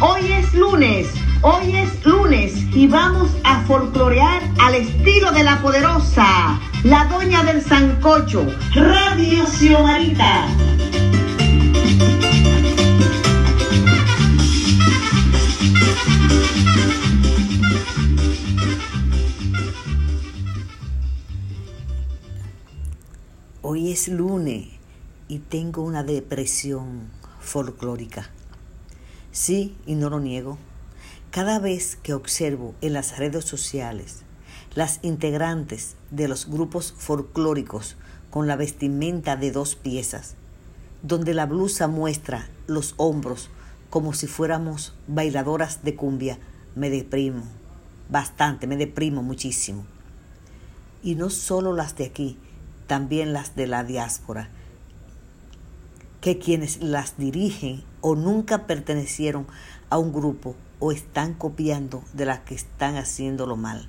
Hoy es lunes. Hoy es lunes y vamos a folclorear al estilo de la poderosa, la doña del sancocho, Radio Xiomarita. Hoy es lunes y tengo una depresión folclórica. Sí, y no lo niego. Cada vez que observo en las redes sociales las integrantes de los grupos folclóricos con la vestimenta de dos piezas, donde la blusa muestra los hombros como si fuéramos bailadoras de cumbia, me deprimo, bastante, me deprimo muchísimo. Y no solo las de aquí, también las de la diáspora, que quienes las dirigen o nunca pertenecieron a un grupo o están copiando de las que están haciéndolo mal.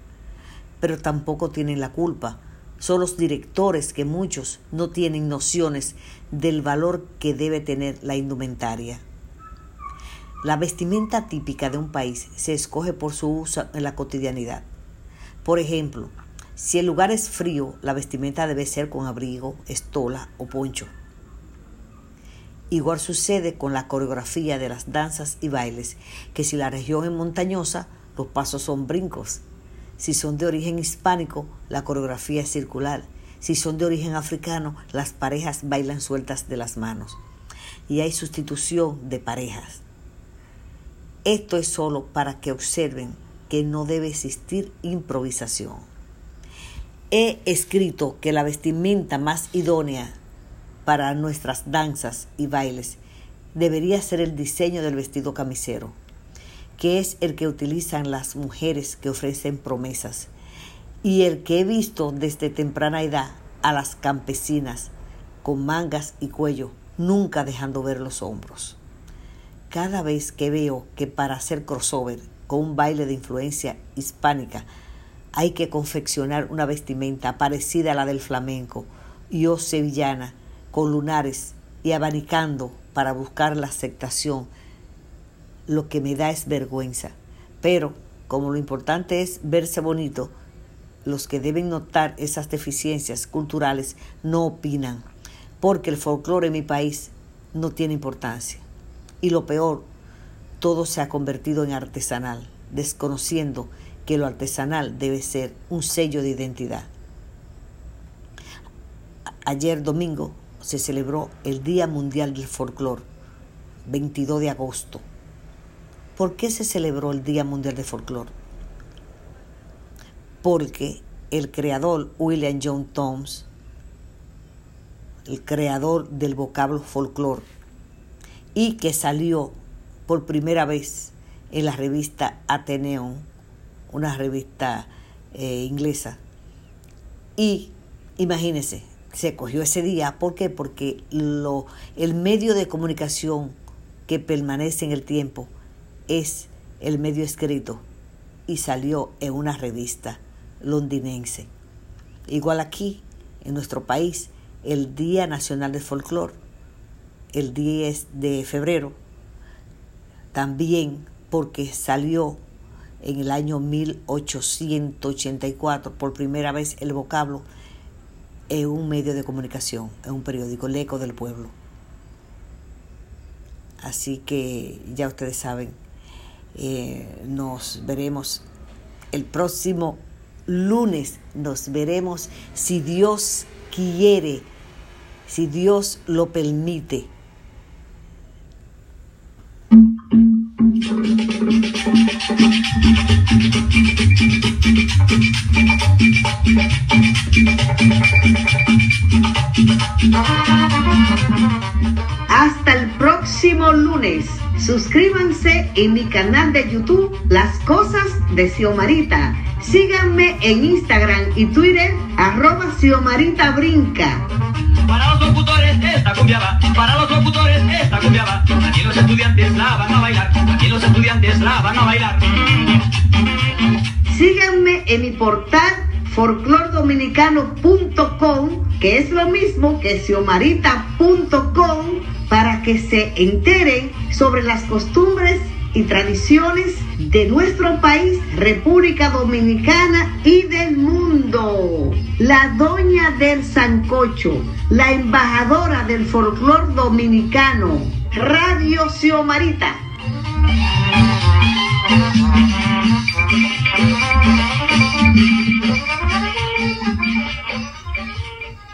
Pero tampoco tienen la culpa. Son los directores que muchos no tienen nociones del valor que debe tener la indumentaria. La vestimenta típica de un país se escoge por su uso en la cotidianidad. Por ejemplo, si el lugar es frío, la vestimenta debe ser con abrigo, estola o poncho. Igual sucede con la coreografía de las danzas y bailes, que si la región es montañosa, los pasos son brincos. Si son de origen hispánico, la coreografía es circular. Si son de origen africano, las parejas bailan sueltas de las manos. Y hay sustitución de parejas. Esto es solo para que observen que no debe existir improvisación. He escrito que la vestimenta más idónea para nuestras danzas y bailes debería ser el diseño del vestido camisero, que es el que utilizan las mujeres que ofrecen promesas y el que he visto desde temprana edad a las campesinas con mangas y cuello, nunca dejando ver los hombros. Cada vez que veo que para hacer crossover con un baile de influencia hispánica hay que confeccionar una vestimenta parecida a la del flamenco y o sevillana, con lunares y abanicando para buscar la aceptación, lo que me da es vergüenza. Pero como lo importante es verse bonito, los que deben notar esas deficiencias culturales no opinan, porque el folclore en mi país no tiene importancia. Y lo peor, todo se ha convertido en artesanal, desconociendo que lo artesanal debe ser un sello de identidad. Ayer domingo se celebró el Día Mundial del Folclor, 22 de agosto. ¿Por qué se celebró el Día Mundial del Folclor? Porque el creador William John Thoms, el creador del vocablo folclor, y que salió por primera vez en la revista Ateneon, una revista eh, inglesa. Y imagínense, se cogió ese día. ¿Por qué? Porque lo, el medio de comunicación que permanece en el tiempo es el medio escrito y salió en una revista londinense. Igual aquí, en nuestro país, el Día Nacional del Folclor, el 10 de febrero, también porque salió en el año 1884 por primera vez el vocablo en un medio de comunicación, en un periódico, el eco del pueblo. Así que ya ustedes saben, eh, nos veremos el próximo lunes, nos veremos si Dios quiere, si Dios lo permite. Suscríbanse en mi canal de YouTube Las Cosas de Xiomarita. Síganme en Instagram y Twitter arroba Xiomarita Brinca. Para los locutores esta cumbia va, para los locutores esta cumbia va. Aquí los estudiantes la van a bailar, aquí los estudiantes la van a bailar. Síganme en mi portal folclordominicano.com, que es lo mismo que xiomarita.com, para que se enteren sobre las costumbres y tradiciones de nuestro país, República Dominicana y del mundo. La doña del Sancocho, la embajadora del folclor dominicano, Radio Xiomarita.